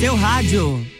seu rádio.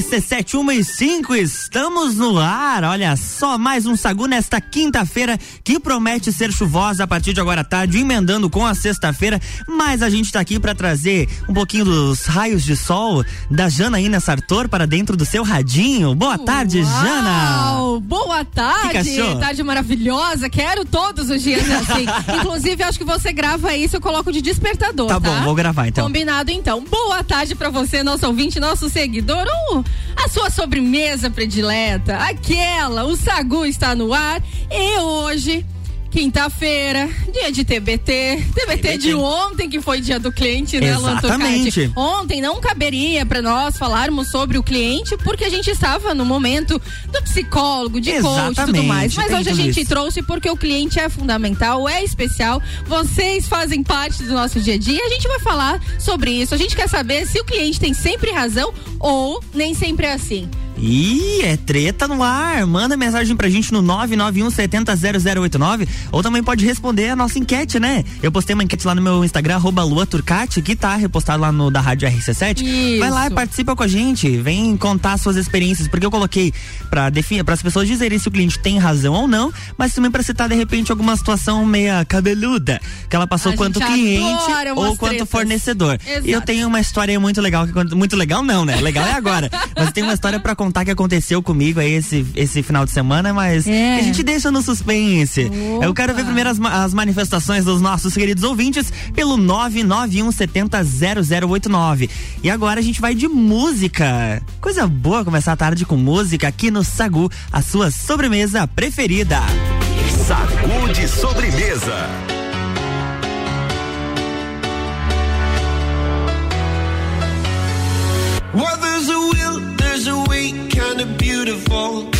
RC715, estamos no ar. Olha só, mais um Sagu nesta quinta-feira que promete ser chuvosa a partir de agora à tarde, emendando com a sexta-feira. Mas a gente está aqui para trazer um pouquinho dos raios de sol da Janaína Sartor para dentro do seu radinho. Boa tarde, Uau, Jana. Boa tarde, tarde maravilhosa. Quero todos os dias assim. Inclusive, acho que você grava isso, eu coloco de despertador. Tá, tá? bom, vou gravar então. Combinado então. Boa tarde para você, nosso ouvinte, nosso seguidor. Uh, a sua sobremesa predileta, aquela, o Sagu está no ar. E hoje Quinta-feira, dia de TBT. TBT, TBT de ontem, que foi dia do cliente, né, Exatamente. Ontem não caberia para nós falarmos sobre o cliente, porque a gente estava no momento do psicólogo, de Exatamente. coach e tudo mais. Mas Tem hoje a gente isso. trouxe porque o cliente é fundamental, é especial. Vocês fazem parte do nosso dia a dia. A gente vai falar sobre isso. A gente quer saber se o cliente tem sempre razão ou nem sempre é assim. Ih, é treta no ar. Manda mensagem pra gente no 991 70 0089 ou também pode responder a nossa enquete, né? Eu postei uma enquete lá no meu Instagram, arroba Lua Turcati, que tá repostado lá no da Rádio RC7. Isso. Vai lá e participa com a gente. Vem contar suas experiências, porque eu coloquei pra definir, para as pessoas dizerem se o cliente tem razão ou não, mas também pra citar de repente alguma situação meia cabeluda que ela passou A quanto cliente ou quanto tretas. fornecedor. Exato. E eu tenho uma história muito legal muito legal não, né? Legal é agora. mas tem uma história pra contar que aconteceu comigo aí esse, esse final de semana, mas É. que a gente deixa no suspense. Opa. Eu quero ver primeiro as, as manifestações dos nossos queridos ouvintes pelo 991 70 0089. E agora a gente vai de música. Coisa boa começar a tarde com música aqui no Sagu, a sua sobremesa preferida. Sagu de sobremesa. Beautiful.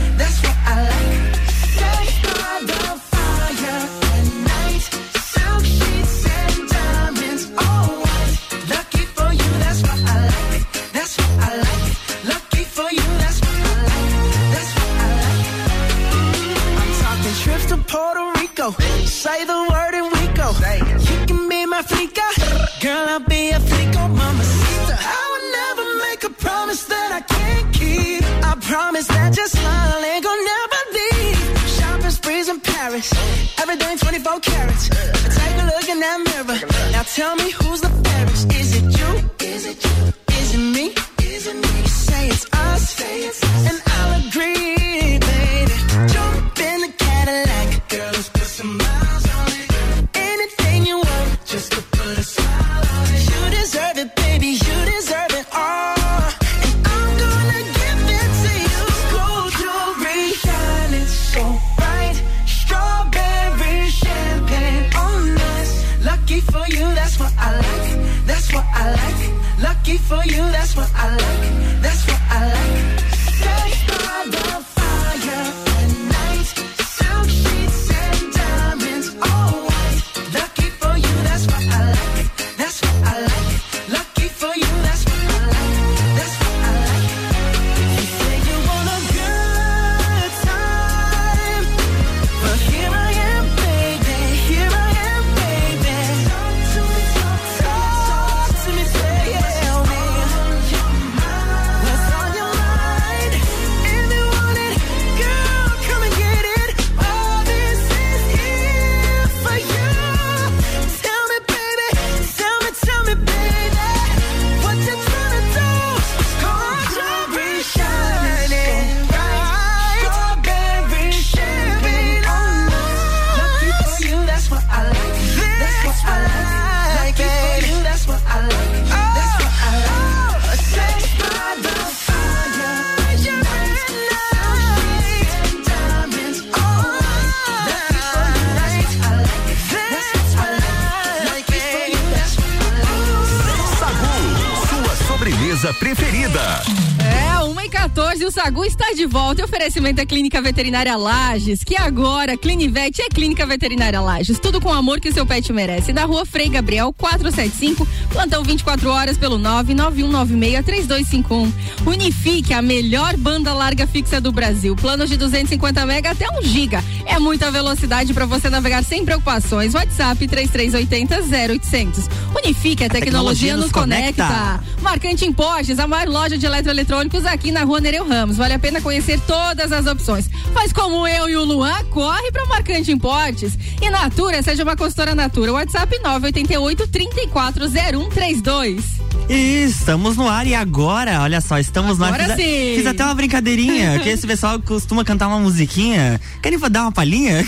Oferecimento é Clínica Veterinária Lages, que agora Clinivete é Clínica Veterinária Lages. Tudo com o amor que seu pet merece. Da rua Frei Gabriel 475, plantão 24 horas pelo 991963251. Unifique, a melhor banda larga fixa do Brasil. Planos de 250 mega até 1 giga. É muita velocidade para você navegar sem preocupações. WhatsApp 3380 0800. Unifique, a tecnologia, nos conecta. Marcante Importes, a maior loja de eletroeletrônicos aqui na rua Nereu Ramos. Vale a pena conhecer todas as opções. Faz como eu e o Luan, corre para Marcante Importes. E Natura, seja uma consultora Natura. WhatsApp 988 340132. E estamos no ar e agora, olha só, estamos no ar. Agora Fiz, sim. fiz até uma brincadeirinha, que esse pessoal costuma cantar uma musiquinha. Querem dar uma palhinha?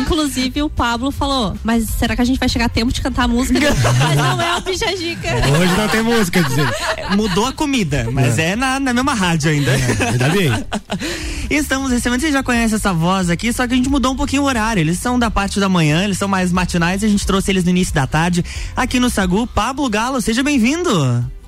Inclusive, o Pablo falou: Mas será que a gente vai chegar a tempo de cantar a música? mas não é o Bijajica. Hoje não tem música, dizer. Mudou a comida, mas é, na, na mesma rádio ainda. Ainda bem. E Estamos recebendo, você já conhece essa voz aqui, só que a gente mudou um pouquinho o horário. Eles são da parte da manhã, eles são mais matinais, a gente trouxe eles no início da tarde aqui no Sagu. Pablo Galo, seja bem-vindo.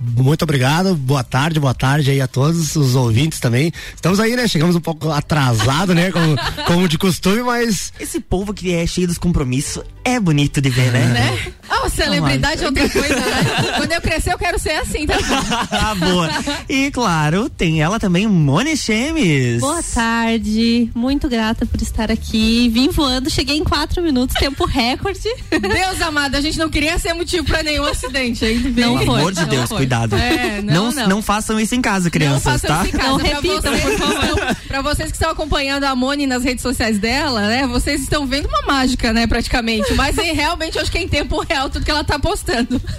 Muito obrigado, boa tarde, boa tarde aí a todos os ouvintes também. Estamos aí, né? Chegamos um pouco atrasado, né? Como, como de costume, mas Esse povo que é cheio dos compromissos é bonito de ver, né? Né? Não, celebridade é outra coisa, né? Quando eu crescer, eu quero ser assim, tá? Ah, Boa. E claro, tem ela também, Moni Chemes. Boa tarde, muito grata por estar aqui. Vim voando, cheguei em quatro minutos, tempo recorde. Deus amado, a gente não queria ser motivo pra nenhum acidente, hein? Não Pelo amor de não Deus, foi. cuidado. É, não, não, não. façam isso em casa, Não crianças, façam tá? isso em casa. Não pra, repitam, vocês, por favor. pra vocês que estão acompanhando a Moni nas redes sociais dela, né? Vocês estão vendo uma mágica, né? Praticamente. Mas em, realmente, eu acho que é em tempo real tudo que ela tá postando.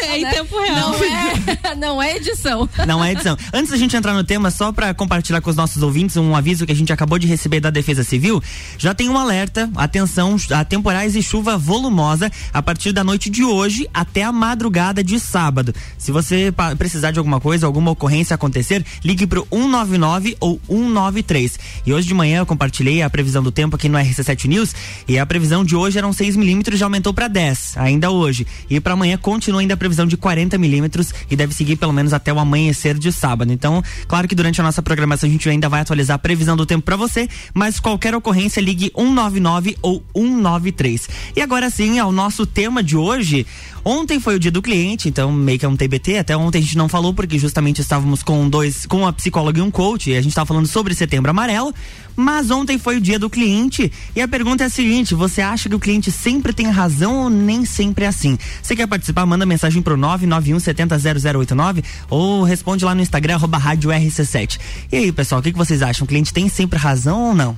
É, é em Né? tempo real. Não é, não é edição. Não é edição. Antes da gente entrar no tema, só pra compartilhar com os nossos ouvintes um aviso que a gente acabou de receber da Defesa Civil, já tem um alerta, atenção, a temporais e chuva volumosa a partir da noite de hoje até a madrugada de sábado. Se você precisar de alguma coisa, alguma ocorrência acontecer, ligue pro 199 ou 193. E hoje de manhã eu compartilhei a previsão do tempo aqui no RC7 News e a previsão de hoje eram 6 milímetros já aumentou para 10, ainda hoje. E para amanhã continua ainda a previsão de 40 milímetros e deve seguir pelo menos até o amanhecer de sábado. Então, claro que durante a nossa programação a gente ainda vai atualizar a previsão do tempo para você, mas qualquer ocorrência ligue 199 ou 193. E agora sim, ao nosso tema de hoje. Ontem foi o dia do cliente, então meio que é um TBT. Até ontem a gente não falou porque justamente estávamos com dois, com uma psicóloga e um coach, e a gente estava falando sobre setembro amarelo. Mas ontem foi o dia do cliente e a pergunta é a seguinte: você acha que o cliente sempre tem razão ou nem sempre é assim? Você quer participar? Manda mensagem pro 991 70 0089 ou responde lá no Instagram, arroba rádio RC7. E aí, pessoal, o que, que vocês acham? O cliente tem sempre razão ou não?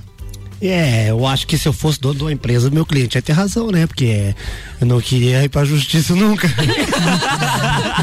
É, eu acho que se eu fosse dono de uma empresa, meu cliente ia ter razão, né? Porque eu não queria ir pra justiça nunca.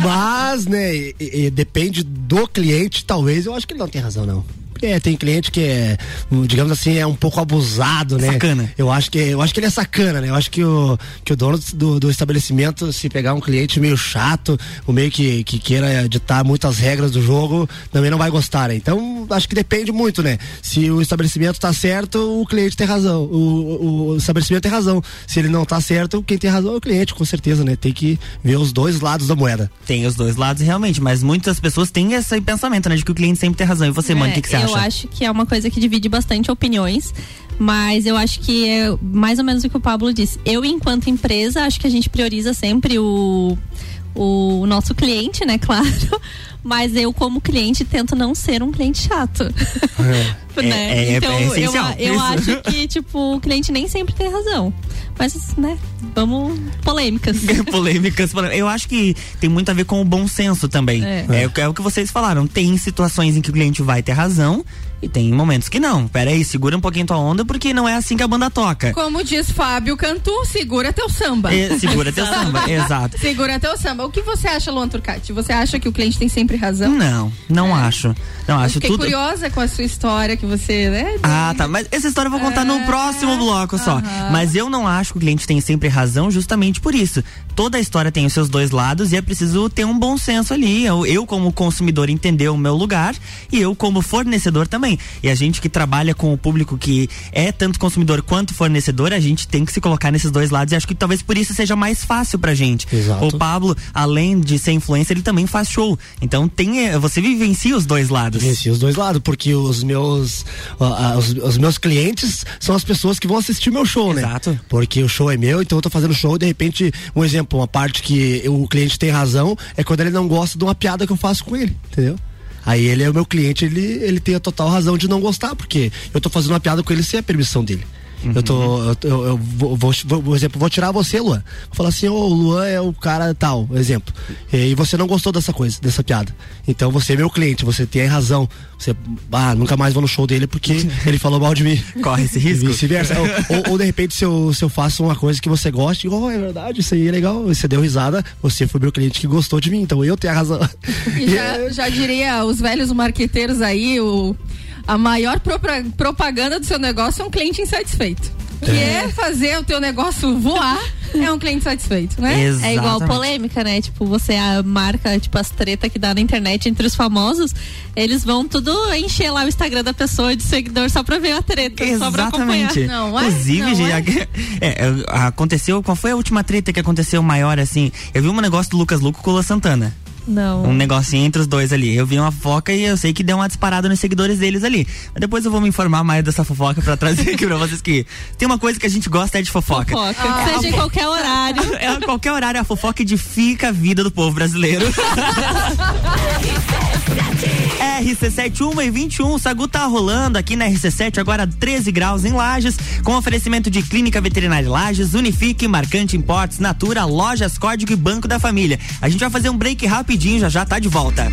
Mas, né, e- e depende do cliente, talvez eu acho que ele não tem razão, não. É, tem cliente que é, digamos assim, é um pouco abusado, né? Sacana. Eu acho que eu acho que ele é sacana, né? Eu acho que o, que o dono do, do estabelecimento, se pegar um cliente meio chato, ou meio que, que queira ditar muitas regras do jogo, também não vai gostar, né? Então, acho que depende muito, né? Se o estabelecimento tá certo, o cliente tem razão. O, o, o estabelecimento tem razão. Se ele não tá certo, quem tem razão é o cliente, com certeza, né? Tem que ver os dois lados da moeda. Tem os dois lados realmente, mas muitas pessoas têm esse pensamento, né? De que o cliente sempre tem razão. E você, mano, o que, que você É, acha? Eu acho que é uma coisa que divide bastante opiniões, mas eu acho que é mais ou menos o que o Pablo disse. Eu, enquanto empresa, acho que a gente prioriza sempre o, o nosso cliente, né, claro. Mas eu, como cliente, tento não ser um cliente chato. É, né? é- é então, eu, essencial, eu acho que, tipo, o cliente nem sempre tem razão. Mas, né, vamos polêmicas. polêmicas. polê- Eu acho que tem muito a ver com o bom senso também. É. É. o que- é o que vocês falaram. Tem situações em que o cliente vai ter razão e tem momentos que não. Pera aí, segura um pouquinho tua onda porque não é assim que a banda toca. Como diz Fábio Cantu, segura teu samba. E- segura teu samba, exato. Segura teu samba. O que você acha, Luan Turcati? Você acha que o cliente tem sempre razão? Não, não acho. Não Eu acho fiquei tudo. curiosa com a sua história que você, né? Ah, tá. Mas essa história eu vou contar no É, próximo bloco só. aham. Mas eu não acho que o cliente tem sempre razão justamente por isso. Toda a história tem os seus dois lados e é preciso ter um bom senso ali. Eu, eu como consumidor, entender o meu lugar e eu como fornecedor também. E a gente que trabalha com o público que é tanto consumidor quanto fornecedor, a gente tem que se colocar nesses dois lados e acho que talvez por isso seja mais fácil pra gente. Exato. O Pablo, além de ser influencer, ele também faz show. Então tem, eh, você vivencia os dois lados. Venci os dois lados, porque os meus os, os meus clientes são as pessoas que vão assistir meu show, né? Exato. Porque o show é meu, então eu tô fazendo show, de repente, um exemplo, uma parte que o cliente tem razão é quando ele não gosta de uma piada que eu faço com ele, entendeu? Aí ele é o meu cliente, ele, ele tem a total razão de não gostar, porque eu tô fazendo uma piada com ele sem a permissão dele. Eu tô. Eu, tô- eu, eu vou, vou, vou- por exemplo, vou tirar você, Luan. Vou falar assim, ô, o Luan é o cara tal, exemplo. E você não gostou dessa coisa, dessa piada. Então você é meu cliente, você tem razão. Você, ah, nunca mais vou no show dele porque ele falou mal de mim. Corre esse E risco. vice-versa. ou, ou, ou, de repente, se eu, se eu faço uma coisa que você gosta, e, oh, é verdade, isso aí é legal. Você deu risada, você foi meu cliente que gostou de mim, então eu tenho a razão. E já, já diria os velhos marqueteiros aí, o, a maior propaganda do seu negócio é um cliente insatisfeito. Que é fazer o teu negócio voar, é um cliente satisfeito, né? É igual Exatamente. polêmica, né? Tipo, você a marca, tipo, as tretas que dá na internet entre os famosos, eles vão tudo encher lá o Instagram da pessoa de seguidor só pra ver a treta, só pra acompanhar. Exatamente. Não é? Inclusive, Não é? é, é, aconteceu. Qual foi a última treta que aconteceu maior assim? Eu vi um negócio do Lucas Luco com o Lua Santana. Não. Um negocinho entre os dois ali. Eu vi uma fofoca e eu sei que deu uma disparada nos seguidores deles ali. Mas depois eu vou me informar mais dessa fofoca pra trazer aqui pra vocês que tem uma coisa que a gente gosta é de fofoca. Fofoca. Seja em qualquer horário. É, a qualquer horário a fofoca edifica a vida do povo brasileiro. RC7 1 e 21, o Sagu tá rolando aqui na RC7, agora 13 graus em Lages, com oferecimento de Clínica Veterinária Lages, Unifique, Marcante Importes, Natura, Lojas Código e Banco da Família. A gente vai fazer um break rapidinho, já já tá de volta.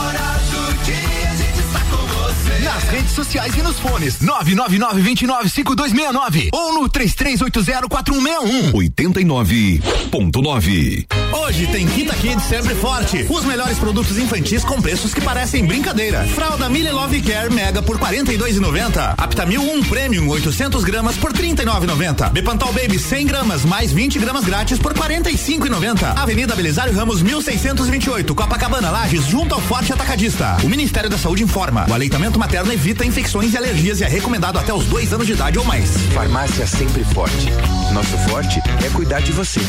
Nas redes sociais e nos fones. 999-295269 ou no 33804161. 89.9. Hoje tem Quinta Kids sempre forte. Os melhores produtos infantis com preços que parecem brincadeira. Fralda Mille Love Care Mega por 42,90. Aptamil 1 Premium 800 gramas por 39,90. Bepantal Baby 100 gramas mais 20 gramas grátis por 45,90. Avenida Belisário Ramos 1628, Copacabana Lages, junto ao Forte Atacadista. O Ministério da Saúde informa: o aleitamento materno evita infecções e alergias e é recomendado até os dois anos de idade ou mais. Farmácia Sempre Forte. Nosso forte é cuidar de você.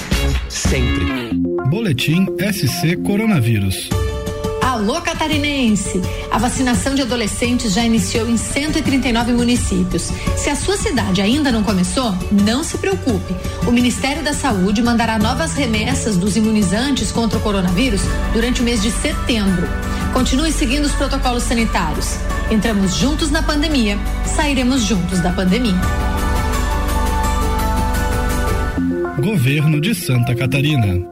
Sempre. Boletim SC Coronavírus. Alô Catarinense! A vacinação de adolescentes já iniciou em 139 municípios. Se a sua cidade ainda não começou, não se preocupe. O Ministério da Saúde mandará novas remessas dos imunizantes contra o coronavírus durante o mês de setembro. Continue seguindo os protocolos sanitários. Entramos juntos na pandemia, sairemos juntos da pandemia. Governo de Santa Catarina.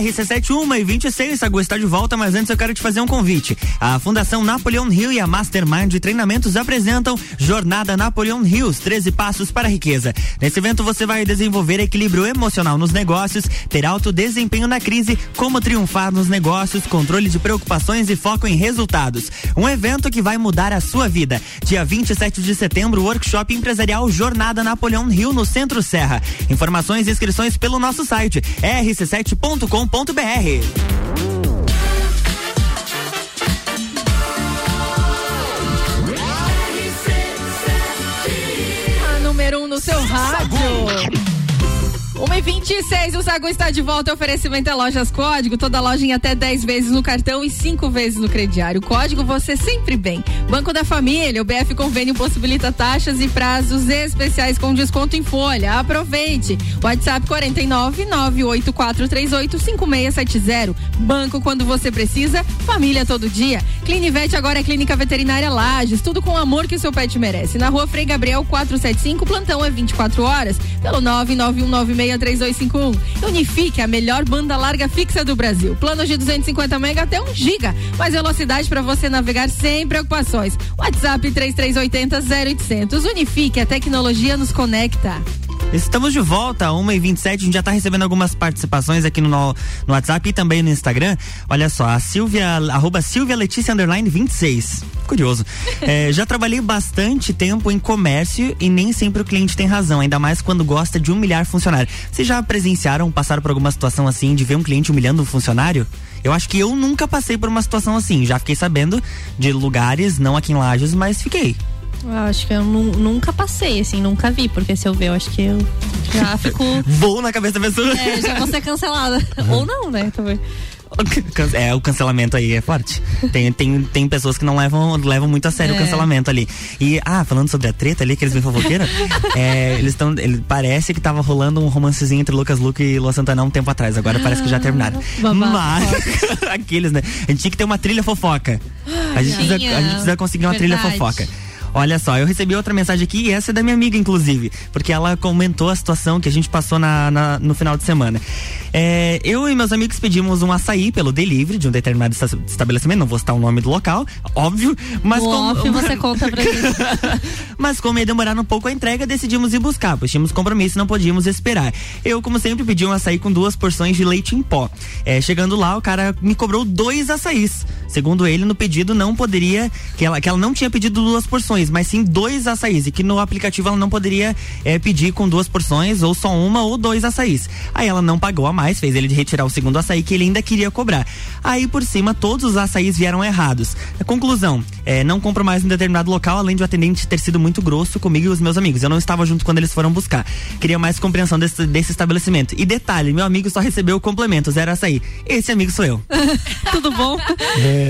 RC71 e 26, Sagu está de volta, mas antes eu quero te fazer um convite. A Fundação Napoleão Rio e a Mastermind de Treinamentos apresentam Jornada Napoleão Rios, 13 passos para a riqueza. Nesse evento você vai desenvolver equilíbrio emocional nos negócios, ter alto desempenho na crise, como triunfar nos negócios, controle de preocupações e foco em resultados. Um evento que vai mudar a sua vida. Dia 27 de setembro, workshop empresarial Jornada Napoleão Rio no Centro Serra. Informações e inscrições pelo nosso site rc7.com a número um no seu rádio. 1 e 26 o Sagu está de volta. Oferecimento é Lojas Código. Toda loja em até 10 vezes no cartão e 5 vezes no crediário. Código você sempre bem. Banco da Família. O BF Convênio possibilita taxas e prazos especiais com desconto em folha. Aproveite. WhatsApp 49 98438 5670. Banco quando você precisa. Família todo dia. Clinivete agora é Clínica Veterinária Lages. Tudo com o amor que o seu pet merece. Na rua Frei Gabriel 475. Plantão é 24 horas. Pelo 99196 3251. Unifique a melhor banda larga fixa do Brasil. Planos de 250 mega até 1 giga. Mais velocidade para você navegar sem preocupações. WhatsApp 3380 0800. Unifique, a tecnologia nos conecta. Estamos de volta, 1h27. A gente já está recebendo algumas participações aqui no, no WhatsApp e também no Instagram. Olha só, a Silvia, arroba Silvia Letícia Underline 26. Curioso. É, já trabalhei bastante tempo em comércio e nem sempre o cliente tem razão, ainda mais quando gosta de humilhar funcionário. Vocês já presenciaram, passaram por alguma situação assim de ver um cliente humilhando um funcionário? Eu acho que eu nunca passei por uma situação assim. Já fiquei sabendo de lugares, não aqui em Lages, mas fiquei. Eu acho que eu nu- nunca passei, assim, nunca vi, porque se eu ver, eu acho que eu já fico. Vou na cabeça da pessoa. É, já vou ser cancelada. Ou não, né? Também. É, o cancelamento aí é forte. Tem, tem, tem pessoas que não levam, levam muito a sério o É. cancelamento ali. E, ah, falando sobre a treta ali, que eles me fofoqueira, é, eles estão. Ele, parece que tava rolando um romancezinho entre Lucas Luque e Lua Santana um tempo atrás. Agora parece que já terminaram. babado. Mas, aqueles, né? A gente tinha que ter uma trilha fofoca. A gente, precisa, a gente precisa conseguir uma trilha Verdade. fofoca. Olha só, eu recebi outra mensagem aqui e essa é da minha amiga, inclusive, porque ela comentou a situação que a gente passou na, na- no final de semana. É, eu e meus amigos pedimos um açaí pelo delivery de um determinado esta- estabelecimento, não vou citar o nome do local, óbvio, mas No como, off você conta pra gente. mas como ia demorar um pouco a entrega, decidimos ir buscar, pois tínhamos compromisso e não podíamos esperar. Eu, como sempre, pedi um açaí com duas porções de leite em pó. É, chegando lá, o cara me cobrou dois açaís. Segundo ele, no pedido não poderia, que ela, que ela não tinha pedido duas porções, mas sim dois açaís. E que no aplicativo ela não poderia é, pedir com duas porções, ou só uma ou dois açaís. Aí ela não pagou a mais, fez ele retirar o segundo açaí que ele ainda queria cobrar. Aí por cima, todos os açaís vieram errados. A conclusão, é, não compro mais em determinado local, além de o atendente ter sido muito grosso comigo e os meus amigos. Eu não estava junto quando eles foram buscar. Queria mais compreensão desse, desse estabelecimento. E detalhe, meu amigo só recebeu o complemento, zero açaí. Esse amigo sou eu. Tudo bom?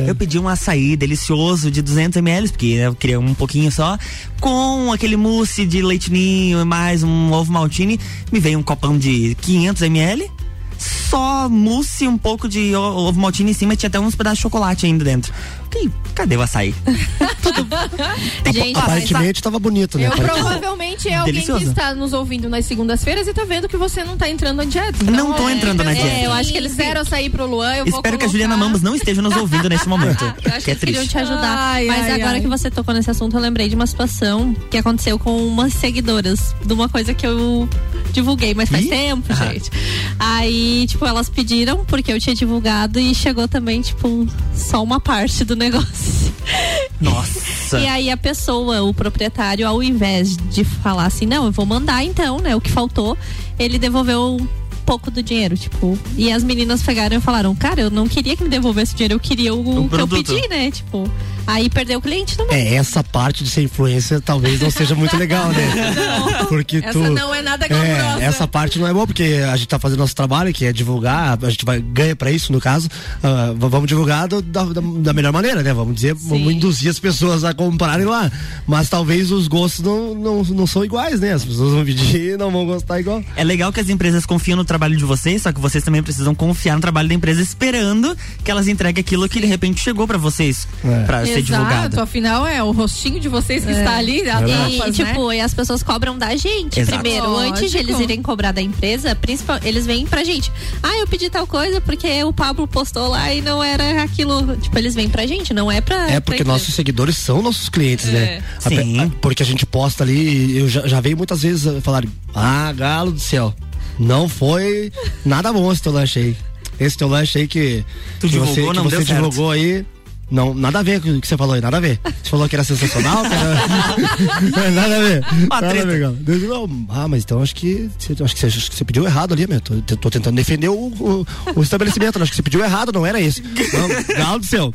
Eu pedi um açaí delicioso de 200 ml, porque eu queria um pouquinho só, com aquele mousse de leitinho e mais um ovo maltine. Me veio um copão de 500 ml, só mousse, um pouco de ovo maltine em cima e tinha até uns pedaços de chocolate ainda dentro. Fiquei, cadê o açaí? Gente, Aparentemente tava bonito, né? Eu provavelmente é alguém Delicioso. que está nos ouvindo nas segundas-feiras e tá vendo que você não tá entrando na dieta. Não tô entrando na dieta. É, eu acho que eles zero açaí pro Luan. Eu vou Espero que a Juliana Mamos não esteja nos ouvindo nesse momento. Eu acho que é eles queriam triste. te ajudar. Ai, Mas ai, agora ai. que você tocou nesse assunto, eu lembrei de uma situação que aconteceu com umas seguidoras de uma coisa que eu divulguei, mas faz Ih? tempo, Ah. gente. Aí, tipo, elas pediram porque eu tinha divulgado e chegou também, tipo, só uma parte do negócio. Nossa. E aí a pessoa, o proprietário, ao invés de falar assim, não, eu vou mandar então, né? O que faltou, ele devolveu um pouco do dinheiro, tipo. E as meninas pegaram e falaram, cara, eu não queria que me devolvesse o dinheiro, eu queria o, O que eu pedi, né? Tipo, Aí perdeu o cliente também. É, essa parte de ser influencer talvez não seja muito legal, né? Porque Essa tu. não é nada glamourosa. É, essa parte não é boa, porque a gente tá fazendo nosso trabalho, que é divulgar, a gente vai ganha pra isso, no caso. v- vamos divulgar do- da, da, melhor maneira, né? Vamos dizer, vamos induzir as pessoas a comprarem lá. Mas talvez os gostos não, não, não são iguais, né? As pessoas vão pedir e não vão gostar igual. É legal que as empresas confiam no trabalho de vocês, só que vocês também precisam confiar no trabalho da empresa, esperando que elas entreguem aquilo que de repente chegou pra vocês, pra ser divulgado. Exato, afinal é o rostinho de vocês que É. está ali, a E, tapas, né? tipo, e as pessoas cobram da gente Exato. primeiro. Antes de Lógico. eles irem cobrar da empresa, principal, eles vêm pra gente. Ah, eu pedi tal coisa porque o Pablo postou lá e não era aquilo. Tipo, eles vêm pra gente, não é pra. É porque pra nossos seguidores são nossos clientes, né? A- Sim. a- Porque a gente posta ali, eu já, já veio muitas vezes a falar, ah, galo do céu, não foi nada bom esse teu lanche aí. Esse teu lanche aí que, Tu que divulgou, você, que não você deu certo. divulgou aí. Não, nada a ver com o que você falou aí, nada a ver. Você falou que era sensacional, que era... nada a ver. nada a ver, não, ah, mas então acho que, você- acho que, você, acho que você pediu errado ali, meu. Tô, tô tentando defender o, o, o estabelecimento. Acho que você pediu errado, não era esse. Não, galo do céu.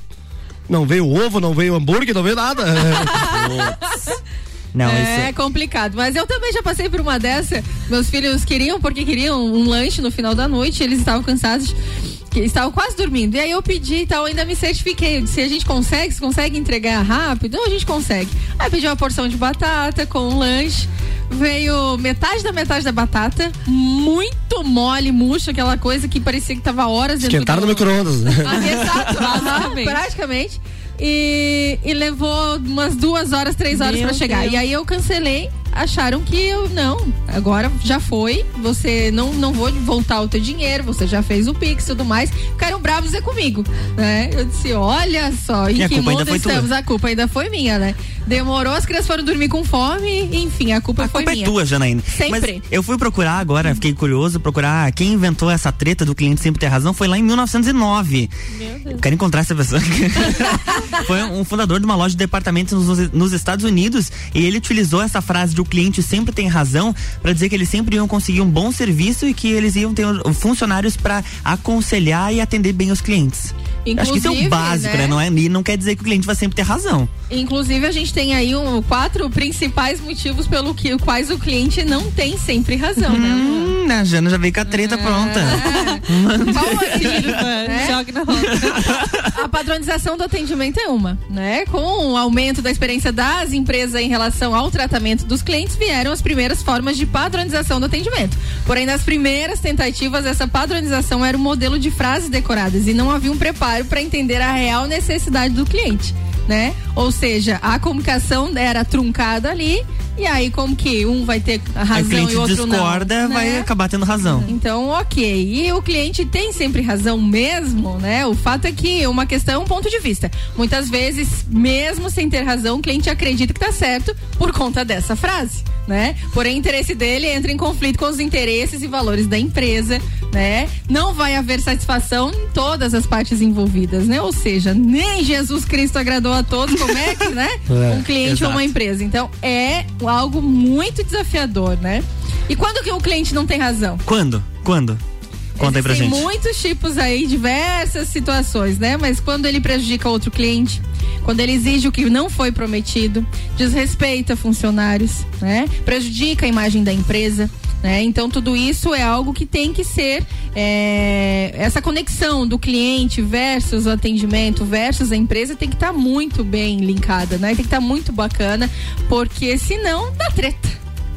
Não veio ovo, não veio hambúrguer, não veio nada. Não, é isso complicado, mas eu também já passei por uma dessa. Meus filhos queriam, porque queriam um lanche no final da noite, eles estavam cansados, que estavam quase dormindo. E aí eu pedi e tal, ainda me certifiquei. Eu disse, a gente consegue, se consegue entregar rápido, a gente consegue. Aí pedi uma porção de batata com um lanche. Veio metade da metade da batata, muito mole, murcho, aquela coisa que parecia que tava horas dentro Esquentaram do... no micro-ondas. Ah, exato, aham, praticamente. E, e levou umas duas horas, três horas pra chegar. Deus. E aí eu cancelei. Acharam que eu não, agora já foi. Você não não vou voltar o teu dinheiro. Você já fez o pix e tudo mais. Ficaram bravos é comigo, né? Eu disse, olha só, em E a que culpa mundo foi tua. estamos? A culpa ainda foi minha, né? Demorou, as crianças foram dormir com fome. Enfim, a culpa A foi culpa minha. é tua, Janaína. Sempre. Mas eu fui procurar agora, fiquei curioso, procurar quem inventou essa treta do cliente sempre ter razão foi lá em 1909. Eu quero encontrar essa pessoa. foi um fundador de uma loja de departamentos nos, nos Estados Unidos e ele utilizou essa frase de o cliente sempre tem razão para dizer que eles sempre iam conseguir um bom serviço e que eles iam ter funcionários para aconselhar e atender bem os clientes. Acho que isso é o Inclusive, básico, né? né? Não, é, e não quer dizer que o cliente vai sempre ter razão. Inclusive, a gente tem aí um, quatro principais motivos pelo que, quais o cliente não tem sempre razão, né? Hum, a Jana já veio com a treta pronta. Né? Joga na roda. A padronização do atendimento é uma, né? Com o aumento da experiência das empresas em relação ao tratamento dos clientes, vieram as primeiras formas de padronização do atendimento. Porém, nas primeiras tentativas, essa padronização era um modelo de frases decoradas e não havia um preparo para entender a real necessidade do cliente. Né? Ou seja, a comunicação era truncada ali, e aí, como que um vai ter razão e o outro discorda, não? vai né? acabar tendo razão. Então, ok. E o cliente tem sempre razão mesmo, né? O fato é que uma questão é um ponto de vista. Muitas vezes, mesmo sem ter razão, o cliente acredita que tá certo por conta dessa frase, né? Porém, o interesse dele entra em conflito com os interesses e valores da empresa, né? Não vai haver satisfação em todas as partes envolvidas, né? Ou seja, nem Jesus Cristo agradou a todos, como é que, né? É, um cliente exato. ou uma empresa. Então, é algo muito desafiador, né? E quando que o cliente não tem razão? Quando? Quando? Conta aí pra Tem gente. muitos tipos aí, diversas situações, né? Mas quando ele prejudica outro cliente, quando ele exige o que não foi prometido, desrespeita funcionários, né? Prejudica a imagem da empresa. Né? Então tudo isso é algo que tem que ser é, essa conexão do cliente versus o atendimento versus a empresa tem que estar muito bem linkada, né? Tem que estar muito bacana, porque senão dá treta,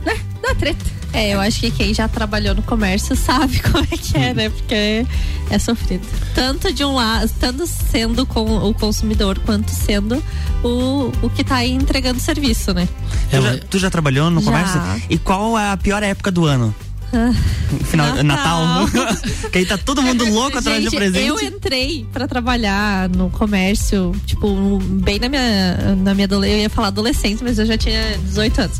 né? Dá treta. É, eu acho que quem já trabalhou no comércio sabe como é que é, né? Porque é sofrido. Tanto de um lado, tanto sendo com o consumidor quanto sendo o, o que tá aí entregando serviço, né? Tu já, tu já trabalhou no Já. comércio? E qual é a pior época do ano? Final, Natal. Natal. que aí tá todo mundo louco atrás de Gente, presente. eu entrei pra trabalhar no comércio, tipo, bem na minha, na minha adolescência. Eu ia falar adolescência, mas eu já tinha 18 anos.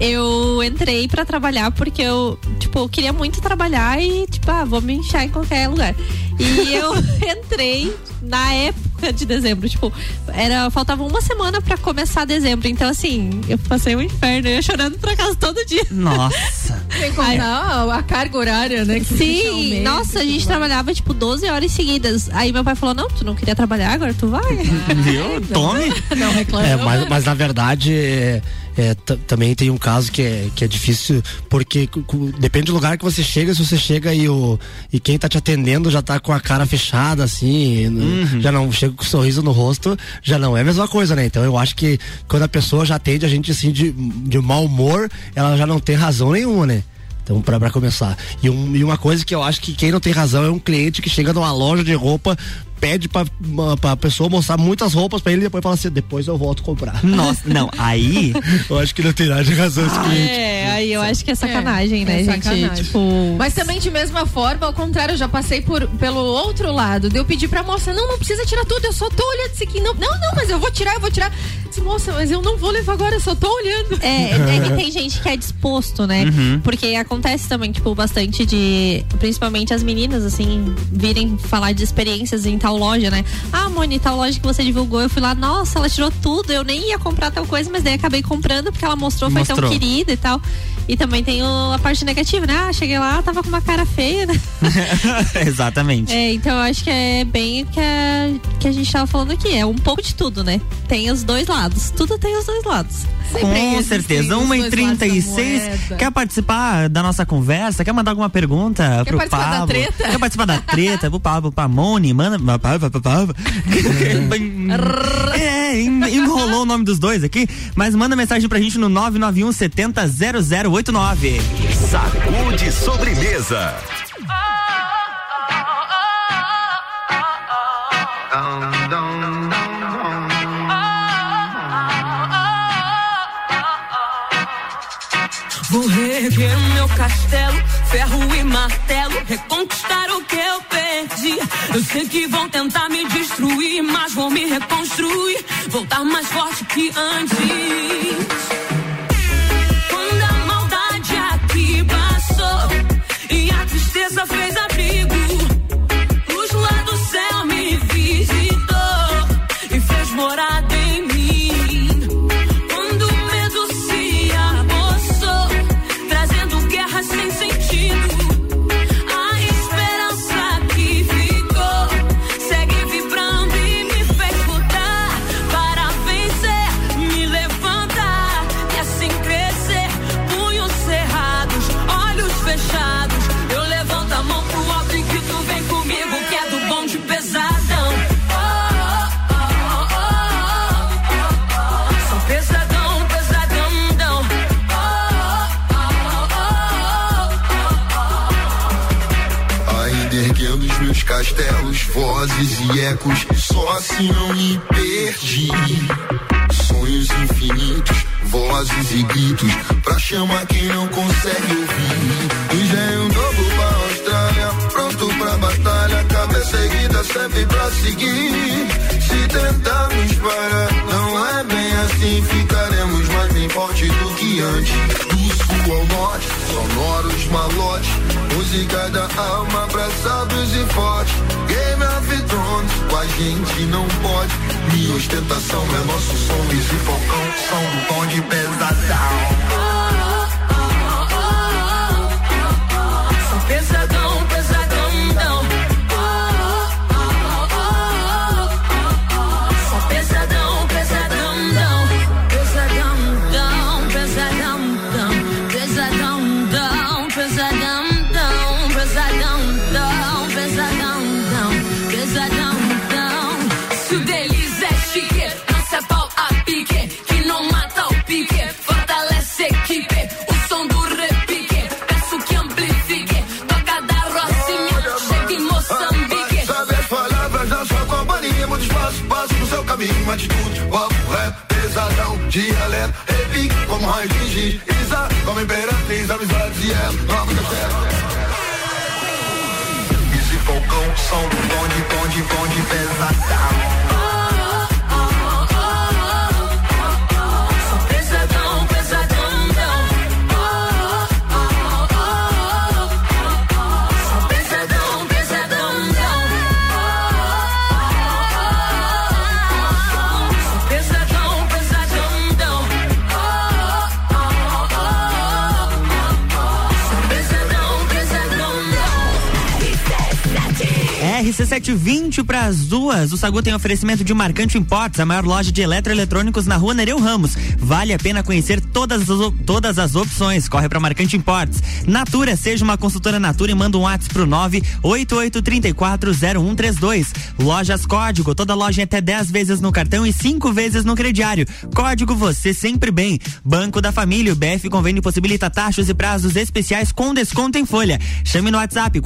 eu entrei pra trabalhar porque eu, tipo, eu queria muito trabalhar e, tipo, ah, vou me enxar em qualquer lugar. E eu entrei na época de dezembro. Tipo, era, faltava uma semana pra começar dezembro. Então, assim, eu passei um inferno. Eu ia chorando pra casa todo dia. Nossa. Sem contar a carga horária, né? Sim, mês nossa, a gente mais. trabalhava tipo 12 horas seguidas. Aí meu pai falou: Não, tu não queria trabalhar, agora tu vai. Viu? Tome. Não reclama. É, mas, mas na verdade é, também tem um caso que é, que é difícil, porque depende do lugar que você chega, se você chega e, o, e quem tá te atendendo já tá com a cara fechada, assim, n- já não chega com um sorriso no rosto, já não é a mesma coisa, né? Então eu acho que quando a pessoa já atende a gente assim de, de mau humor, ela já não tem razão nenhuma, né? Então, pra, pra começar. E, um- e uma coisa que eu acho que quem não tem razão é um cliente que chega numa loja de roupa, pede pra, pra pessoa mostrar muitas roupas pra ele e depois fala assim, depois eu volto comprar. Nossa, não, aí. eu acho que não tem nada de razão esse cliente. É, aí eu acho que é sacanagem, É, né, é gente? sacanagem. Tipo. Mas também de mesma forma, ao contrário, eu já passei por, pelo outro lado. De eu pedir pra moça, não, não precisa tirar tudo, eu só tô olhando isso aqui. Não, não, não, mas eu vou tirar, eu vou tirar. Disse, moça, mas eu não vou levar agora, eu só tô olhando. É, é que tem gente que é disposto, né? Uhum. Porque acontece também, tipo, bastante de. Principalmente as meninas, assim, virem falar de experiências em tal loja, né? Ah, Moni, tal loja que você divulgou, eu fui lá, nossa, ela tirou tudo, eu nem ia comprar tal coisa, mas daí acabei comprando porque ela mostrou, foi tão Mostrou. querida e tal. E também tem o- a parte negativa, né? Ah, cheguei lá, tava com uma cara feia, né? Exatamente. É, então eu acho que é bem o que a, que a gente tava falando aqui. É um pouco de tudo, né? Tem os dois lados. Tudo tem os dois lados. Com certeza. 1h36. Quer participar da nossa conversa? Quer mandar alguma pergunta pro participar da Pablo? treta? Quer participar da treta? pro Pablo, pra Moni? Manda. é, en- enrolou o nome dos dois aqui. Mas manda mensagem pra gente no 991 70 0089. Sacude sobremesa. Vou reerguer o meu castelo, ferro e martelo, reconquistar o eu sei que vão tentar me destruir, mas vou me reconstruir, voltar mais forte que antes. Ecos, só assim não me perdi. Sonhos infinitos, vozes e gritos, pra chamar quem não consegue ouvir. Engenho novo pra Austrália, pronto pra batalha, cabeça erguida sempre pra seguir. Se tentarmos parar, não é bem assim, ficaremos mais bem forte do que antes. Norte, sonoros malotes, música da alma sábios e fortes. Game of Thrones, com a gente não pode. Minha ostentação é nosso som, e Falcão são do tom de pesadão. Caminho, atitude, papo, rap, pesadão, dialeto, repique, como raio de giz, Isa, como imperatriz, amizades e é, nova da terra. Esse Falcão, são do tom de tom de tom de pesadão. RC720 para as duas. O Sagu tem oferecimento de Marcante Imports, a maior loja de eletroeletrônicos na rua Nereu Ramos. Vale a pena conhecer todas as, todas as opções. Corre para Marcante Imports. Natura, seja uma consultora Natura e manda um WhatsApp pro 988340132. Lojas Código, toda loja até 10 vezes no cartão e 5 vezes no crediário. Código você sempre bem. Banco da Família, o BF Convênio possibilita taxas e prazos especiais com desconto em folha. Chame no WhatsApp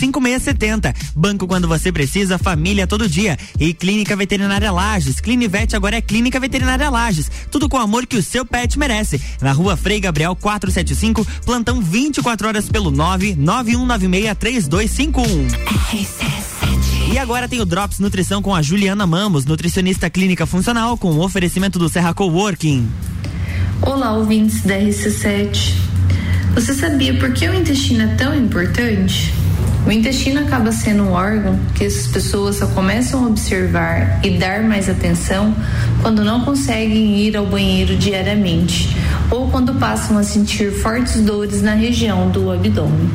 499-8438-5670. Banco quando você precisa, família todo dia. E Clínica Veterinária Lages. Clinivete agora é Clínica Veterinária Lages. Tudo com o amor que o seu pet merece. Na rua Frei Gabriel 475, plantão 24 horas pelo 991963251. E agora tem o Drops Nutrição com a Juliana Mamos, nutricionista clínica funcional, com o oferecimento do Serra Coworking. Olá, ouvintes da RC7. Você sabia por que o intestino é tão importante? O intestino acaba sendo um órgão que as pessoas só começam a observar e dar mais atenção quando não conseguem ir ao banheiro diariamente ou quando passam a sentir fortes dores na região do abdômen.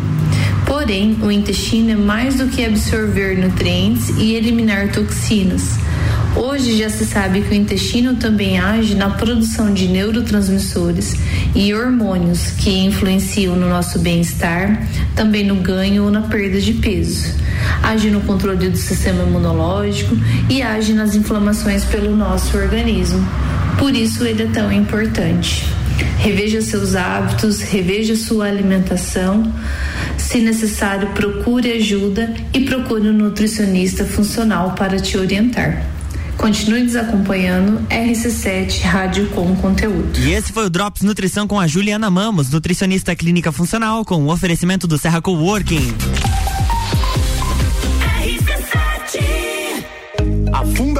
Porém, o intestino é mais do que absorver nutrientes e eliminar toxinas. Hoje já se sabe que o intestino também age na produção de neurotransmissores e hormônios que influenciam no nosso bem-estar, também no ganho ou na perda de peso. Age no controle do sistema imunológico e age nas inflamações pelo nosso organismo. Por isso ele é tão importante. Reveja seus hábitos, reveja sua alimentação. Se necessário, procure ajuda e procure um nutricionista funcional para te orientar. Continue nos acompanhando RC7 Rádio com Conteúdo. E esse foi o Drops Nutrição com a Juliana Mamos, nutricionista clínica funcional, com o oferecimento do Serra Coworking.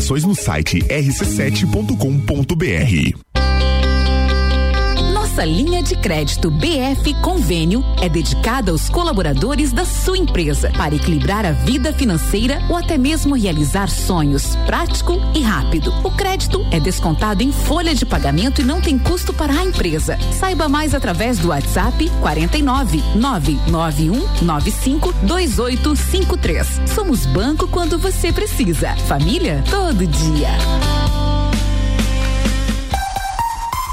informações no site rc7.com.br. Nossa linha de crédito BF Convênio é dedicada aos colaboradores da sua empresa para equilibrar a vida financeira ou até mesmo realizar sonhos, prático e rápido. O crédito é descontado em folha de pagamento e não tem custo para a empresa. Saiba mais através do WhatsApp 49 991 95 2853. Somos banco quando você precisa. Família todo dia.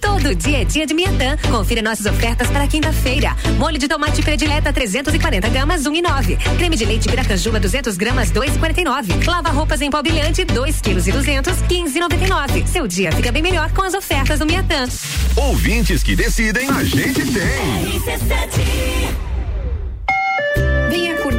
Todo dia é dia de Miatã. Confira nossas ofertas para quinta-feira. Molho de tomate predileta 340 gramas 1,9. Creme de leite Piracanjuba 200 gramas 2,49. Lava roupas em pó brilhante 2 quilos e 200 15,99. Seu dia fica bem melhor com as ofertas do Miatã. Ouvintes que decidem, a gente tem. Venha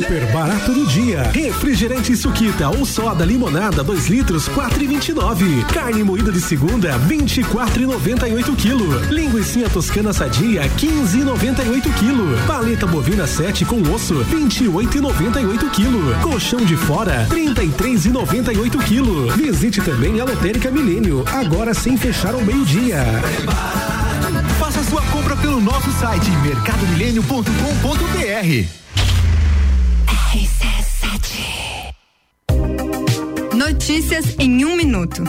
Super barato do dia. Refrigerante Suquita ou soda limonada 2 litros 4,29. Carne moída de segunda 24,98 quilo. Linguiça toscana sadia 15,98 quilo. Paleta bovina 7 com osso 28,98 quilo. Colchão de fora 33,98 quilo. Visite também a Lotérica Milênio agora sem fechar ao meio dia. Faça sua compra pelo nosso site mercadomilênio.com.br. Notícias em um minuto.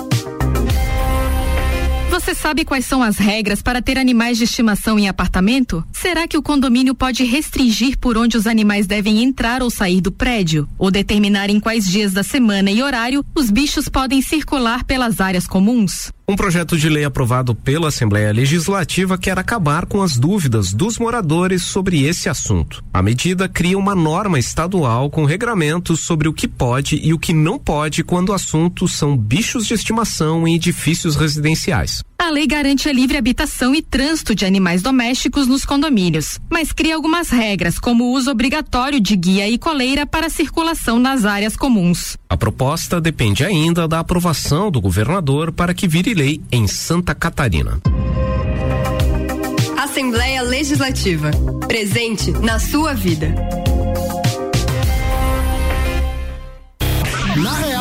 Você sabe quais são as regras para ter animais de estimação em apartamento? Será que o condomínio pode restringir por onde os animais devem entrar ou sair do prédio? Ou determinar em quais dias da semana e horário os bichos podem circular pelas áreas comuns? Um projeto de lei aprovado pela Assembleia Legislativa quer acabar com as dúvidas dos moradores sobre esse assunto. A medida cria uma norma estadual com regramentos sobre o que pode e o que não pode quando o assunto são bichos de estimação em edifícios residenciais. A lei garante a livre habitação e trânsito de animais domésticos nos condomínios, mas cria algumas regras, como o uso obrigatório de guia e coleira para circulação nas áreas comuns. A proposta depende ainda da aprovação do governador para que vire lei em Santa Catarina. Assembleia Legislativa. Presente na sua vida. Na Real,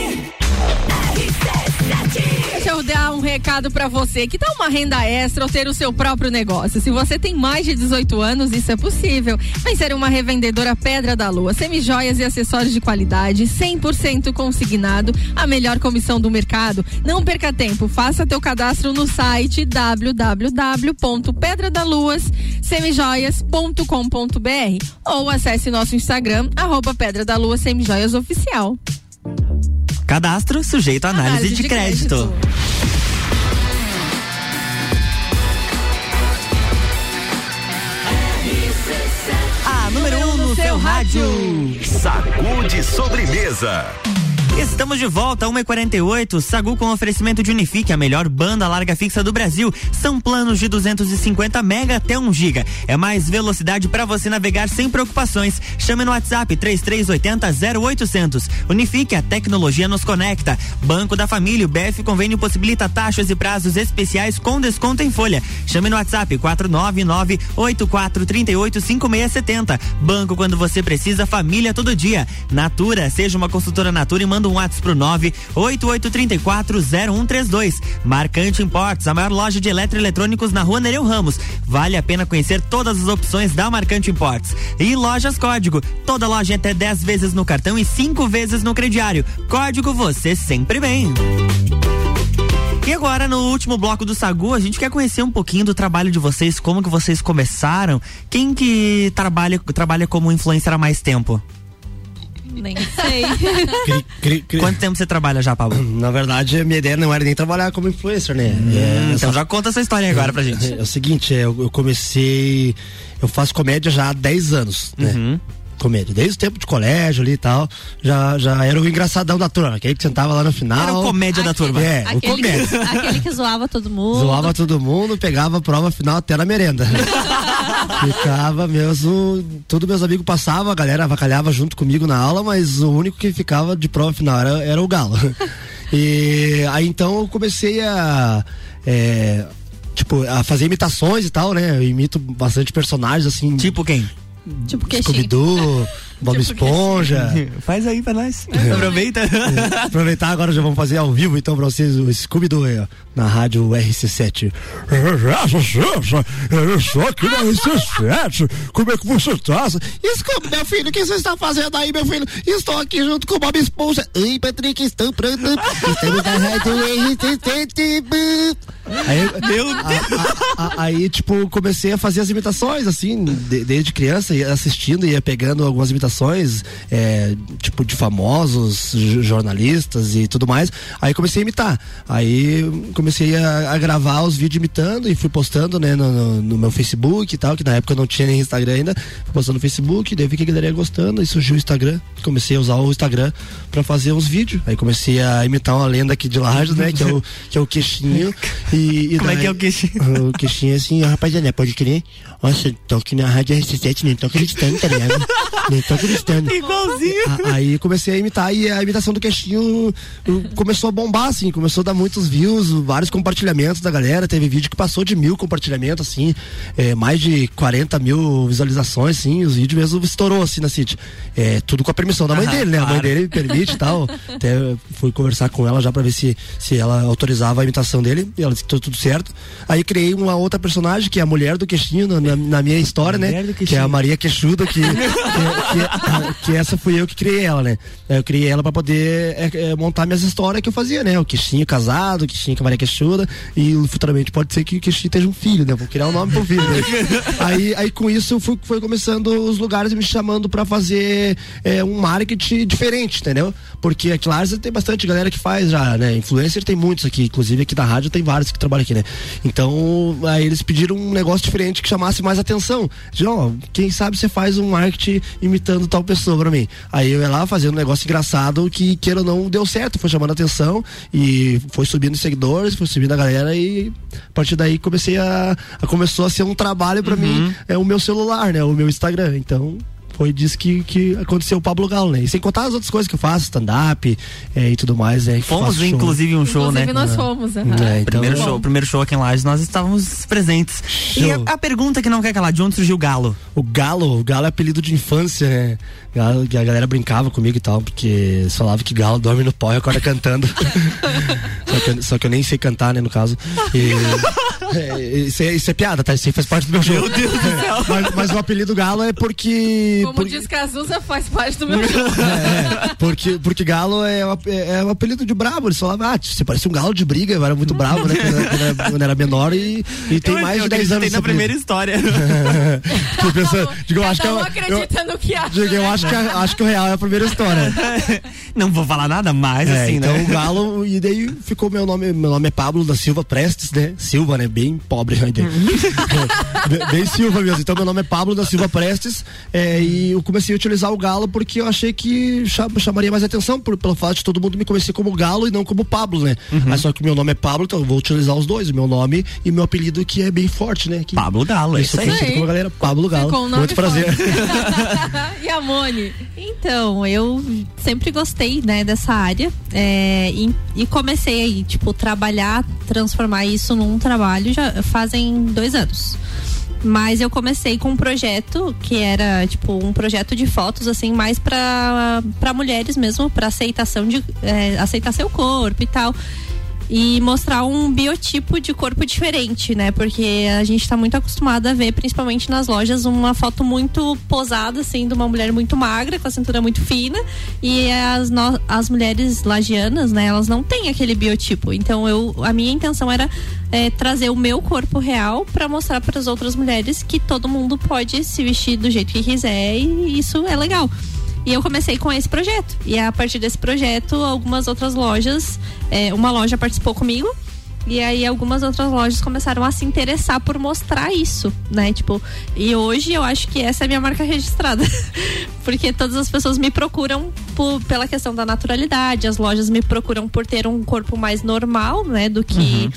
eu dar um recado pra você. Que tal uma renda extra ou ter o seu próprio negócio? Se você tem mais de 18 anos, isso é possível. Vem ser uma revendedora Pedra da Lua. Semijoias e acessórios de qualidade, 100% consignado, a melhor comissão do mercado. Não perca tempo, faça teu cadastro no site www.pedradaluas.semijoias.com.br ou acesse nosso Instagram, arroba Pedra da Lua Semijoias Oficial. Cadastro sujeito à análise, Análise de, de crédito. crédito. A número 1 um no seu rádio. Sacude sobremesa. Estamos de volta, 1h48. Sagu com oferecimento de Unifique, a melhor banda larga fixa do Brasil. São planos de 250 mega até 1 giga. É mais velocidade para você navegar sem preocupações. Chame no WhatsApp 3380 0800. Unifique, a tecnologia nos conecta. Banco da Família, o BF Convênio possibilita taxas e prazos especiais com desconto em folha. Chame no WhatsApp 499 8438 5670. Banco quando você precisa, família todo dia. Natura, seja uma consultora Natura e manda um WhatsApp pro 988340132. Marcante Imports, a maior loja de eletroeletrônicos na rua Nereu Ramos. Vale a pena conhecer todas as opções da Marcante Imports. E Lojas Código, toda loja é até 10 vezes no cartão e 5 vezes no crediário. Código você sempre vem. E agora, no último bloco do Sagu, a gente quer conhecer um pouquinho do trabalho de vocês, como que vocês começaram. Quem que trabalha, trabalha como influencer há mais tempo? Nem sei. Quanto tempo você trabalha já, Pablo? Na verdade, a minha ideia não era nem trabalhar como influencer, né? Hum, então já conta essa história agora pra gente. É, o seguinte, é, eu, eu comecei. Eu faço comédia já há 10 anos, né? Uhum. Comédia, desde o tempo de colégio ali e tal, já, já era o engraçadão da turma, aquele que sentava lá no final. Era o comédia da turma. É, o Aquele, comédia. que, aquele que zoava todo mundo. Zoava todo mundo, pegava a prova final até na merenda. ficava mesmo. Todos meus amigos passavam, a galera avacalhava junto comigo na aula, mas o único que ficava de prova final era, era o Galo. E aí então eu comecei a. é, tipo, a fazer imitações e tal, né? Eu imito bastante personagens, assim. Tipo quem? Tipo queixinho. Scooby-Doo, Bob Esponja. Faz aí pra nós. É. Aproveita. É, Aproveitar agora, já vamos fazer ao vivo então pra vocês o Scooby-Doo aí, ó, na rádio RC7. Eu sou aqui na RC7. Como é que você tá? Scooby, meu filho, o que você está fazendo aí, meu filho? Estou aqui junto com o Bob Esponja. Oi, Patrick, estão pronto. Estamos na rádio RC7. Aí, Meu a- a- a- aí, tipo, comecei a fazer as imitações, assim, de- desde criança, ia assistindo, ia pegando algumas imitações, é, tipo, de famosos, jo- jornalistas e tudo mais. Aí comecei a imitar. Aí comecei a, a gravar os vídeos imitando e fui postando, né, no, no- no meu Facebook e tal, que na época eu não tinha nem Instagram ainda. Fui postando no Facebook, daí vi que a galera ia gostando, aí surgiu o Instagram. Comecei a usar o Instagram pra fazer uns vídeos. Aí comecei a imitar uma lenda aqui de Lages, né, que é o, que é o queixinho. E, e Como é que é o queixinho? o queixinho é assim, rapaziada, pode crer? Nossa, tô aqui na rádio RC7, nem tô acreditando, tá ligado? Nem tô Igualzinho. A- aí comecei a imitar e a imitação do queixinho uh, começou a bombar, assim, começou a dar muitos views, vários compartilhamentos da galera. Teve vídeo que passou de mil compartilhamentos, assim, é, mais de 40 mil visualizações, assim, os vídeos mesmo estourou, assim, na City. É, tudo com a permissão da mãe Ah, dele, né? A mãe claro. dele permite e tal. Até fui conversar com ela já pra ver se, se ela autorizava a imitação dele. E ela disse que tudo certo. Aí criei uma outra personagem, que é a mulher do queixinho, na, na- minha história, né? Que é a Maria Queixuda, que, que, que- que essa fui eu que criei ela, né? Eu criei ela pra poder é, é, montar minhas histórias que eu fazia, né? O queixinho casado, o queixinho com a Maria Queixuda. E futuramente pode ser que o queixinho esteja um filho, né? Vou criar um nome pro filho. Né? aí, aí com isso fui, foi começando os lugares me chamando pra fazer é, um marketing diferente, entendeu? Porque aqui lá tem bastante galera que faz já, né? Influencer tem muitos aqui, inclusive aqui da rádio tem vários que trabalham aqui, né? Então, aí eles pediram um negócio diferente que chamasse mais atenção. De, ó, quem sabe você faz um marketing imitando tal pessoa pra mim. Aí eu ia lá fazendo um negócio engraçado que, queira ou não, deu certo, foi chamando atenção e foi subindo seguidores, foi subindo a galera e a partir daí comecei a, a começou a ser um trabalho pra mim, é o meu celular, né? O meu Instagram. Então, foi disso que, que aconteceu o Pablo Galo, né? E sem contar as outras coisas que eu faço, stand-up é, e tudo mais, que Fomos inclusive, um show, Inclusive, né? nós fomos. aham. É, então- primeiro Bom. show, primeiro show aqui em Lages, nós estávamos presentes. E Show. a, a pergunta que não quer calar, de onde surgiu o Galo? O Galo, o Galo é apelido de infância, né? Galo, que a galera brincava comigo e tal, porque eles falavam que Galo dorme no pó e acorda cantando. só, que, eu- só que eu nem sei cantar, né, no caso. E, é, isso, é, isso é piada, tá? Isso aí faz parte do meu show. Meu Deus do céu. Mas, mas o apelido Galo é porque. Como por- diz Cazuza, faz parte do meu. É, porque, porque Galo é, o ap- é, apelido de brabo. Eles falavam, ah, você parece um galo de briga, eu era muito bravo, né? Quando, eu- quando eu era- quando eu era menor e, e tem Eu- mais eu de 10 anos. acreditei na primeira história. Tô pensando, digo, eu acho que é, um eu, acredita no que acha. digo, eu né? acho que, a- acho que o real é a primeira história. não vou falar nada mais, É, assim, então né? o Galo, e daí ficou meu nome, meu nome é Pablo da Silva Prestes, né? Silva, né? Bem pobre, né? bem, bem Silva mesmo. Então meu nome é Pablo da Silva Prestes, é, e eu comecei a utilizar o Galo porque eu achei que cha- chamaria mais atenção por, pelo fato de todo mundo me conhecer como Galo e não como Pablo, né? Mas só que meu nome é Pablo, então eu vou utilizar os dois, o meu nome e meu apelido que é bem forte, né? Que, Pablo Galo, é isso aí. como a galera Pablo Galo. Ficou um nome Muito prazer. e a Mone? Então, eu sempre gostei, né, dessa área é, e, e comecei aí, tipo, trabalhar, transformar isso num trabalho já fazem dois anos. Mas eu comecei com um projeto que era, tipo, um projeto de fotos, assim, mais pra mulheres mesmo, pra aceitação de. é, aceitar seu corpo e tal. E mostrar um biotipo de corpo diferente, né? Porque a gente tá muito acostumado a ver, principalmente nas lojas, uma foto muito posada, assim, de uma mulher muito magra, com a cintura muito fina. E as, no- as mulheres lagianas, né? Elas não têm aquele biotipo. Então, eu, a minha intenção era é, trazer o meu corpo real para mostrar para as outras mulheres que todo mundo pode se vestir do jeito que quiser e isso é legal. E eu comecei com esse projeto. E a partir desse projeto, algumas outras lojas, é, uma loja participou comigo. E aí algumas outras lojas começaram a se interessar por mostrar isso, né? Tipo, e hoje eu acho que essa é a minha marca registrada. Porque todas as pessoas me procuram por- pela questão da naturalidade, as lojas me procuram por ter um corpo mais normal, né? Do que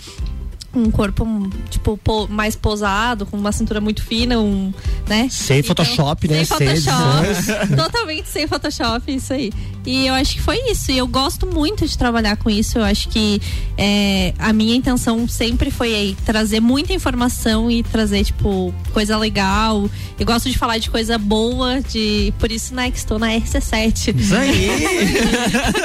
com um corpo, tipo, po- mais posado, com uma cintura muito fina, um, né? Sem Photoshop, né? Sem Photoshop. Totalmente sem Photoshop, isso aí. E eu acho que foi isso. E eu gosto muito de trabalhar com isso. Eu acho que é, a minha intenção sempre foi aí, trazer muita informação e trazer, tipo, coisa legal. Eu gosto de falar de coisa boa, de. Por isso, né, que estou na RC7. Isso aí.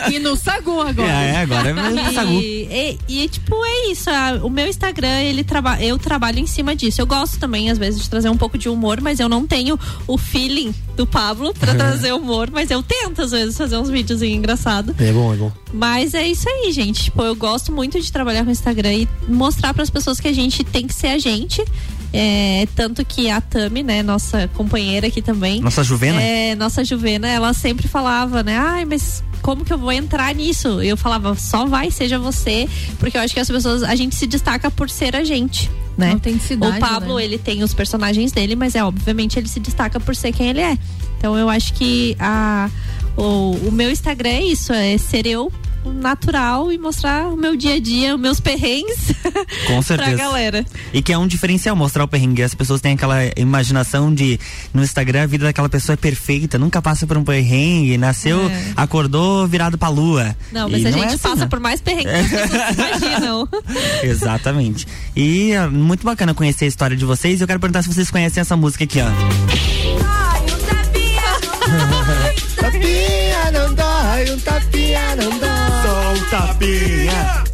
e no Sagu agora. É, agora é no Sagu. E, e, e, tipo, é isso. o meu Instagram, ele traba eu trabalho em cima disso. Eu gosto também, às vezes, de trazer um pouco de humor, mas eu não tenho o feeling do Pablo pra trazer humor, mas eu tento, às vezes, fazer uns vídeos engraçados. É bom, é bom. Mas é isso aí, gente. Tipo, eu gosto muito de trabalhar com o Instagram e mostrar para as pessoas que a gente tem que ser a gente. É, tanto que a Tami, né, nossa companheira aqui também. Nossa Juvena? É, nossa Juvena, ela sempre falava, né? Ai, mas como que eu vou entrar nisso? Eu falava, só vai, seja você, porque eu acho que as pessoas, a gente se destaca por ser a gente. Né? Autenticidade, O Pablo, né? ele tem os personagens dele, mas é obviamente ele se destaca por ser quem ele é. Então eu acho que a, o, o meu Instagram é isso, é ser eu natural e mostrar o meu dia a dia, os meus perrengues Com certeza. pra galera. E que é um diferencial mostrar o perrengue. As pessoas têm aquela imaginação de no Instagram a vida daquela pessoa é perfeita, nunca passa por um perrengue, nasceu, É. acordou virado pra lua. Não, mas E a não gente é assim, passa né? por mais perrengues que as pessoas imaginam. Exatamente. E é muito bacana conhecer a história de vocês. Eu quero perguntar se vocês conhecem essa música aqui, ó. tapinha não dói, um tapinha não dói. Tapinha.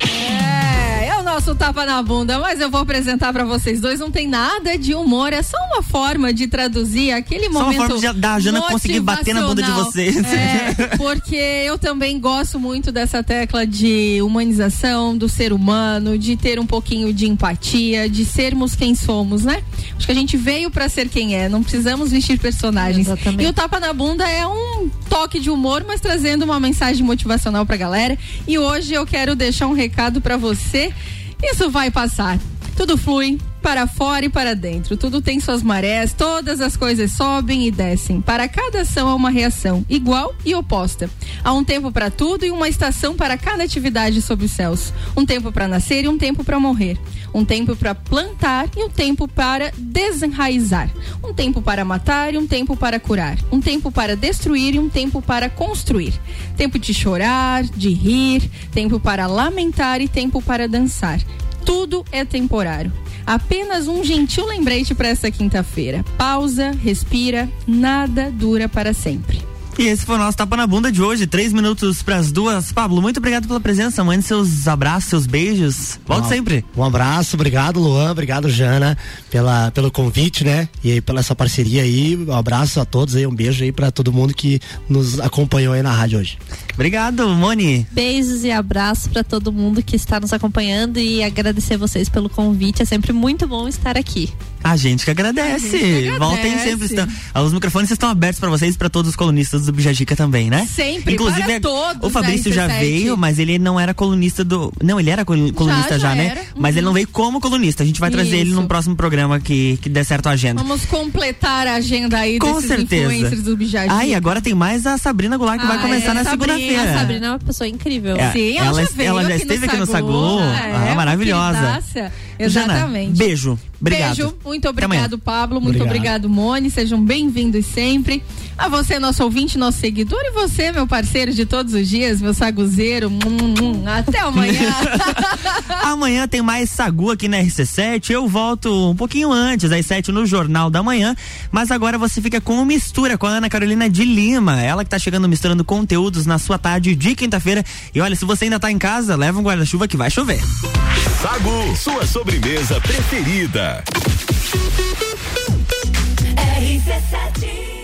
O nosso tapa na bunda, mas eu vou apresentar pra vocês dois. Não tem nada de humor, é só uma forma de traduzir aquele Só uma momento. forma de- da Jana conseguir bater na bunda de vocês. É, porque eu também gosto muito dessa tecla de humanização do ser humano, de ter um pouquinho de empatia, de sermos quem somos, né? Acho que a gente veio pra ser quem é, não precisamos vestir personagens. Exatamente. E o tapa na bunda é um toque de humor, mas trazendo uma mensagem motivacional pra galera. E hoje eu quero deixar um recado pra você. Isso vai passar. Tudo flui para fora e para dentro. Tudo tem suas marés, todas as coisas sobem e descem. Para cada ação há uma reação, igual e oposta. Há um tempo para tudo e uma estação para cada atividade sob os céus. Um tempo para nascer e um tempo para morrer. Um tempo para plantar e um tempo para desenraizar. Um tempo para matar e um tempo para curar. Um tempo para destruir e um tempo para construir. Tempo de chorar, de rir, tempo para lamentar e tempo para dançar. Tudo é temporário. Apenas um gentil lembrete para essa quinta-feira. Pausa, respira, nada dura para sempre. E esse foi o nosso Tapa na Bunda de hoje. Três minutos pras duas. Pablo, muito obrigado pela presença. Mande seus abraços, seus beijos. Volte Um- sempre. Um abraço, obrigado Luan, obrigado Jana pela, pelo convite, né? E aí pela essa parceria aí. Um abraço a todos aí, um beijo aí pra todo mundo que nos acompanhou aí na rádio hoje. Obrigado, Moni. Beijos e abraços pra todo mundo que está nos acompanhando e agradecer vocês pelo convite. É sempre muito bom estar aqui. A gente que agradece. Gente que agradece. Voltem sempre. Estão, os microfones estão abertos pra vocês e pra todos os colunistas do Bijajica também, né? Sempre, Inclusive, para todos o Fabrício da já RC7. veio, mas ele não era colunista do. Não, ele era colu- colunista já, já né? era. Mas Uhum. ele não veio como colunista. A gente vai trazer ele Isso. num próximo programa que, que der certo a agenda. Vamos completar a agenda aí Com certeza. influencers do Bijadi. Ah, e agora tem mais a Sabrina Goulart que vai Ah, começar é, na Sabrina, A Sabrina é uma pessoa incrível. É, Sim, ela, ela- já veio ela já aqui esteve no aqui no Sagu. É, Ah, uma maravilhosa. queridaça. Jana, Exatamente. beijo. Obrigado. Beijo, muito obrigado, Pablo. Muito Obrigado. obrigado, Mone. Sejam bem-vindos sempre. A você, nosso ouvinte, nosso seguidor, e você, meu parceiro de todos os dias, meu saguzeiro. Hum, hum. Até amanhã. Amanhã tem mais Sagu aqui na RC7. Eu volto um pouquinho antes, às 7 no Jornal da Manhã. Mas agora você fica com o Mistura com a Ana Carolina de Lima. Ela que tá chegando misturando conteúdos na sua tarde de quinta-feira. E olha, se você ainda tá em casa, leva um guarda-chuva que vai chover. Sagu, sua sobremesa preferida. RC7